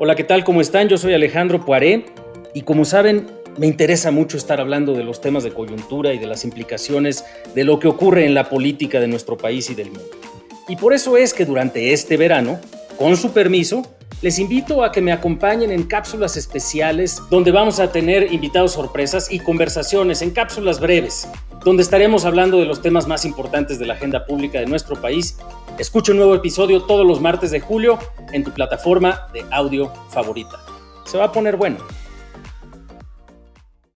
Hola, ¿qué tal? ¿Cómo están? Yo soy Alejandro Poiré y como saben, me interesa mucho estar hablando de los temas de coyuntura y de las implicaciones de lo que ocurre en la política de nuestro país y del mundo. Y por eso es que durante este verano, con su permiso, les invito a que me acompañen en cápsulas especiales donde vamos a tener invitados sorpresas y conversaciones en cápsulas breves, donde estaremos hablando de los temas más importantes de la agenda pública de nuestro país. Escucha un nuevo episodio todos los martes de julio en tu plataforma de audio favorita. Se va a poner bueno.